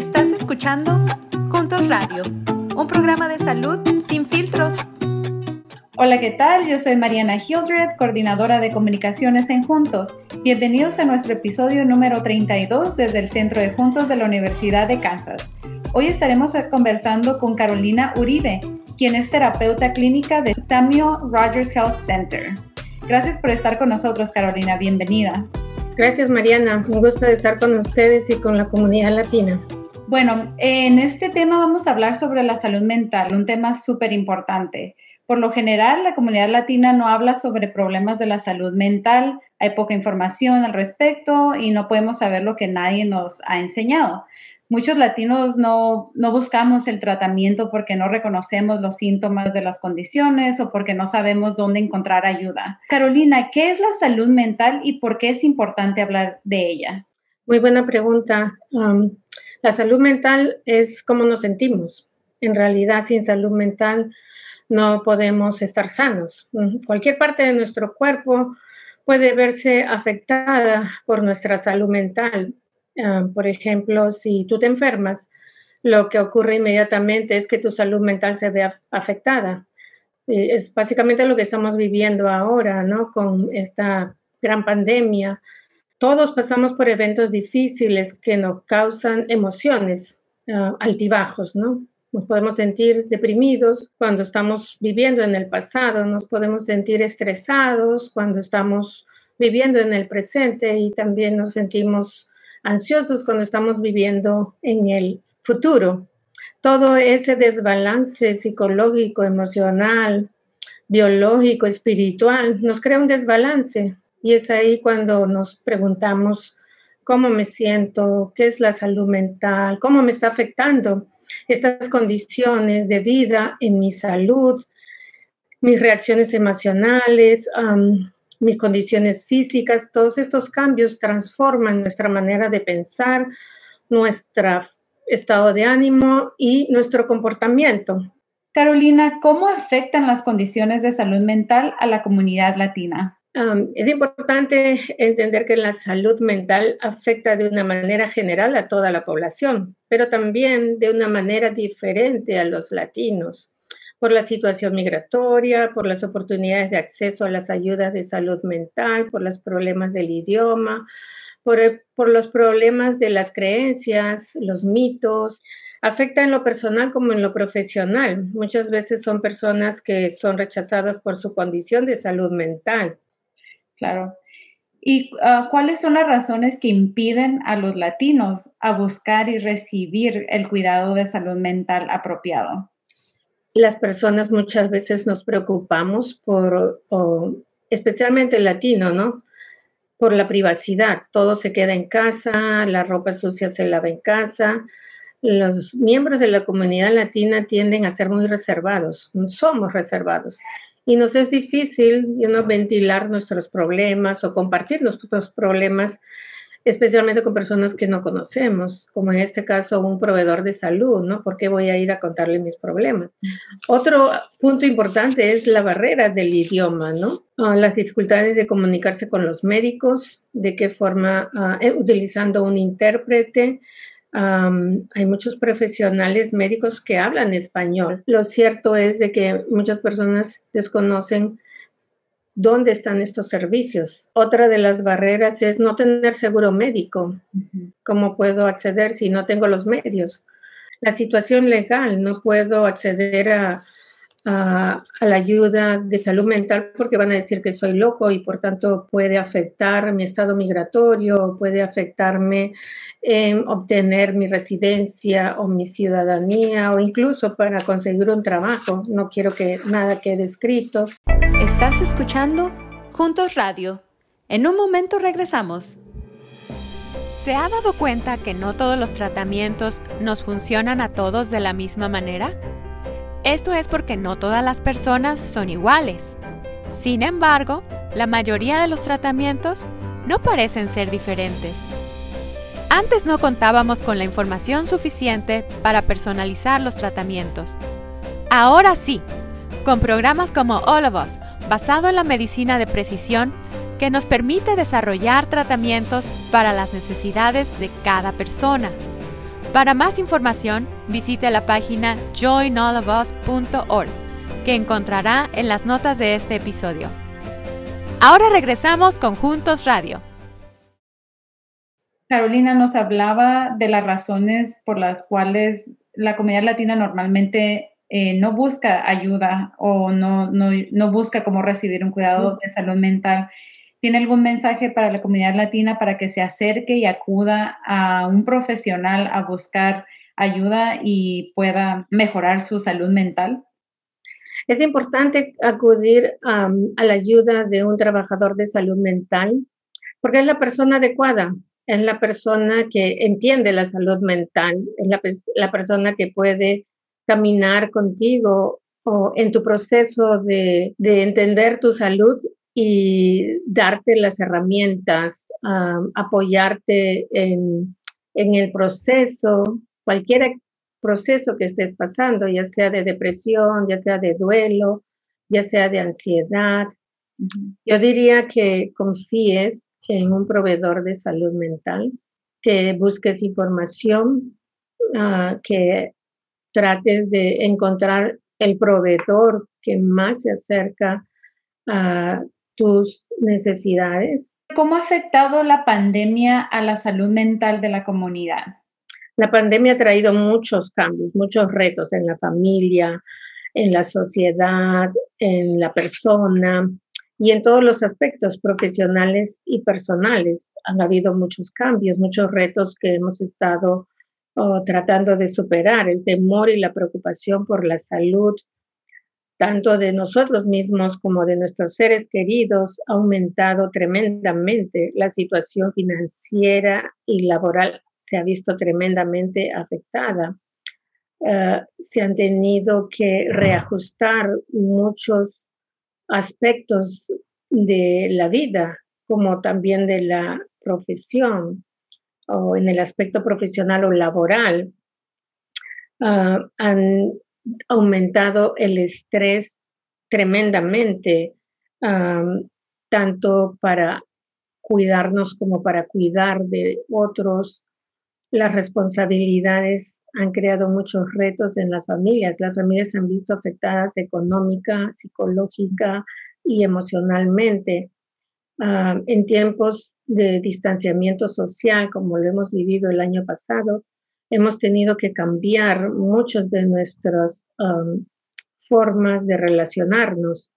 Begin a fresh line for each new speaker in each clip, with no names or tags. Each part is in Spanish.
Estás escuchando Juntos Radio, un programa de salud sin filtros.
Hola, ¿qué tal? Yo soy Mariana Hildred, coordinadora de comunicaciones en Juntos. Bienvenidos a nuestro episodio número 32 desde el Centro de Juntos de la Universidad de Kansas. Hoy estaremos conversando con Carolina Uribe, quien es terapeuta clínica de Samuel Rogers Health Center. Gracias por estar con nosotros, Carolina. Bienvenida.
Gracias, Mariana. Un gusto de estar con ustedes y con la comunidad latina.
Bueno, en este tema vamos a hablar sobre la salud mental, un tema súper importante. Por lo general, la comunidad latina no habla sobre problemas de la salud mental, hay poca información al respecto y no podemos saber lo que nadie nos ha enseñado. Muchos latinos no, no buscamos el tratamiento porque no reconocemos los síntomas de las condiciones o porque no sabemos dónde encontrar ayuda. Carolina, ¿qué es la salud mental y por qué es importante hablar de ella?
Muy buena pregunta. La salud mental es cómo nos sentimos. En realidad, sin salud mental no podemos estar sanos. Cualquier parte de nuestro cuerpo puede verse afectada por nuestra salud mental. Ah, por ejemplo, si tú te enfermas, lo que ocurre inmediatamente es que tu salud mental se ve afectada. Es básicamente lo que estamos viviendo ahora, ¿no? Con esta gran pandemia todos pasamos por eventos difíciles que nos causan emociones ah, altibajos, ¿no? Nos podemos sentir deprimidos cuando estamos viviendo en el pasado, nos podemos sentir estresados cuando estamos viviendo en el presente y también nos sentimos ansiosos cuando estamos viviendo en el futuro. Todo ese desbalance psicológico, emocional, biológico, espiritual, nos crea un desbalance y es ahí cuando nos preguntamos cómo me siento, qué es la salud mental, cómo me está afectando estas condiciones de vida en mi salud, mis reacciones emocionales, mis condiciones físicas, todos estos cambios transforman nuestra manera de pensar, nuestro estado de ánimo y nuestro comportamiento.
Carolina, ¿cómo afectan las condiciones de salud mental a la comunidad latina?
Es importante entender que la salud mental afecta de una manera general a toda la población, pero también de una manera diferente a los latinos, por la situación migratoria, por las oportunidades de acceso a las ayudas de salud mental, por los problemas del idioma, por, por los problemas de las creencias, los mitos. Afecta en lo personal como en lo profesional. Muchas veces son personas que son rechazadas por su condición de salud mental
Claro. ¿Y ah, cuáles son las razones que impiden a los latinos a buscar y recibir el cuidado de salud mental apropiado?
Las personas muchas veces nos preocupamos por, especialmente el latino, ¿no? Por la privacidad. Todo se queda en casa, la ropa sucia se lava en casa. Los miembros de la comunidad latina tienden a ser muy reservados, somos reservados y nos es difícil ventilar nuestros problemas o compartir nuestros problemas, especialmente con personas que no conocemos, como en este caso un proveedor de salud, ¿no? ¿Por qué voy a ir a contarle mis problemas? Otro punto importante es la barrera del idioma, ¿no? Ah, las dificultades de comunicarse con los médicos, de qué forma, eh, utilizando un intérprete, hay muchos profesionales médicos que hablan español. Lo cierto es de que muchas personas desconocen dónde están estos servicios. Otra de las barreras es no tener seguro médico. ¿Cómo puedo acceder si no tengo los medios? La situación legal, no puedo acceder a a, la ayuda de salud mental porque van a decir que soy loco y por tanto puede afectar mi estado migratorio, puede afectarme en obtener mi residencia o mi ciudadanía o incluso para conseguir un trabajo. No quiero que nada quede escrito.
Estás escuchando Juntos Radio. En un momento regresamos. ¿Se ha dado cuenta que no todos los tratamientos nos funcionan a todos de la misma manera? Esto es porque no todas las personas son iguales. Sin embargo, la mayoría de los tratamientos no parecen ser diferentes. Antes no contábamos con la información suficiente para personalizar los tratamientos. Ahora sí, con programas como All of Us, basado en la medicina de precisión, que nos permite desarrollar tratamientos para las necesidades de cada persona. Para más información, visite la página joinallofus.org, que encontrará en las notas de este episodio. Ahora regresamos con Juntos Radio.
Carolina nos hablaba de las razones por las cuales la comunidad latina normalmente eh, no busca ayuda o no, no, busca cómo recibir un cuidado de salud mental. ¿Tiene algún mensaje para la comunidad latina para que se acerque y acuda a un profesional a buscar ayuda y pueda mejorar su salud mental?
Es importante acudir a la ayuda de un trabajador de salud mental porque es la persona adecuada, es la persona que entiende la salud mental, es la, persona que puede caminar contigo o en tu proceso de, entender tu salud y darte las herramientas, apoyarte en, el proceso, cualquier proceso que estés pasando, ya sea de depresión, ya sea de duelo, ya sea de ansiedad. Yo diría que confíes en un proveedor de salud mental, que busques información, ah, que trates de encontrar el proveedor que más se acerca a tus necesidades.
¿Cómo ha afectado la pandemia a la salud mental de la comunidad?
La pandemia ha traído muchos cambios, muchos retos en la familia, en la sociedad, en la persona y en todos los aspectos profesionales y personales. Han habido muchos cambios, muchos retos que hemos estado o tratando de superar el temor y la preocupación por la salud, tanto de nosotros mismos como de nuestros seres queridos, ha aumentado tremendamente. La situación financiera y laboral se ha visto tremendamente afectada. Eh, se han tenido que reajustar muchos aspectos de la vida, como también de la profesión o en el aspecto profesional o laboral, ah, han aumentado el estrés tremendamente, tanto para cuidarnos como para cuidar de otros. Las responsabilidades han creado muchos retos en las familias. Las familias se han visto afectadas económica, psicológica y emocionalmente. En tiempos de distanciamiento social, como lo hemos vivido el año pasado, hemos tenido que cambiar muchas de nuestras formas de relacionarnos,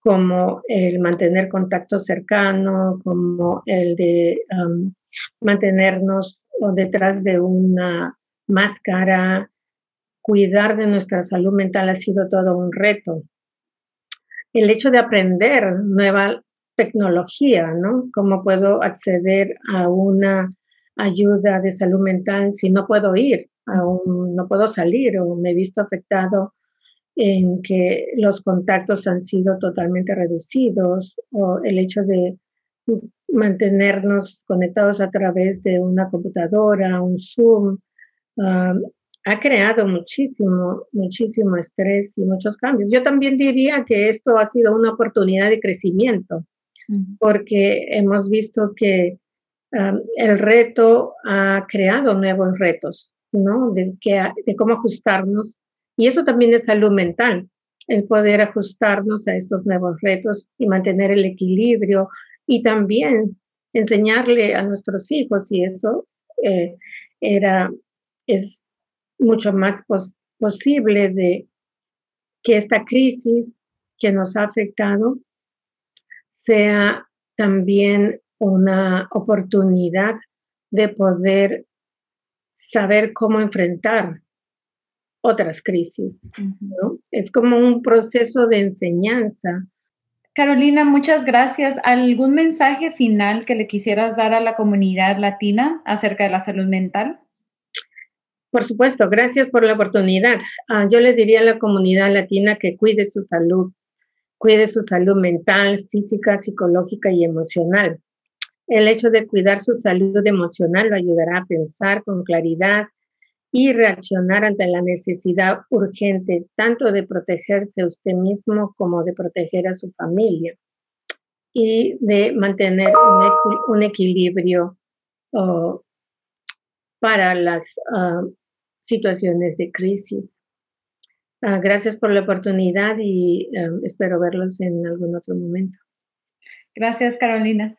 como el mantener contacto cercano, como el de mantenernos detrás de una máscara, cuidar de nuestra salud mental ha sido todo un reto. El hecho de aprender nueva tecnología, ¿no? ¿Cómo puedo acceder a una ayuda de salud mental si no puedo ir, aún no puedo salir o me he visto afectado en que los contactos han sido totalmente reducidos o el hecho de mantenernos conectados a través de una computadora, un Zoom, ha creado muchísimo, muchísimo estrés y muchos cambios. Yo también diría que esto ha sido una oportunidad de crecimiento porque hemos visto que el reto ha creado nuevos retos, ¿no? De, de cómo ajustarnos. Y eso también es salud mental, el poder ajustarnos a estos nuevos retos y mantener el equilibrio y también enseñarle a nuestros hijos y eso eh, era es mucho más posible de que esta crisis que nos ha afectado sea también una oportunidad de poder saber cómo enfrentar otras crisis. Es como un proceso de enseñanza.
Carolina, muchas gracias. ¿Algún mensaje final que le quisieras dar a la comunidad latina acerca de la salud mental?
Por supuesto, gracias por la oportunidad. Ah, yo le diría a la comunidad latina que cuide su salud, cuide su salud mental, física, psicológica y emocional. El hecho de cuidar su salud emocional lo ayudará a pensar con claridad y reaccionar ante la necesidad urgente tanto de protegerse a usted mismo como de proteger a su familia y de mantener un, equilibrio para las ah, situaciones de crisis. Ah, gracias por la oportunidad y espero verlos en algún otro momento.
Gracias, Carolina.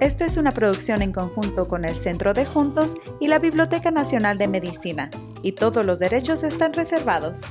Esta es una producción en conjunto con el Centro de Juntos y la Biblioteca Nacional de Medicina, y todos los derechos están reservados.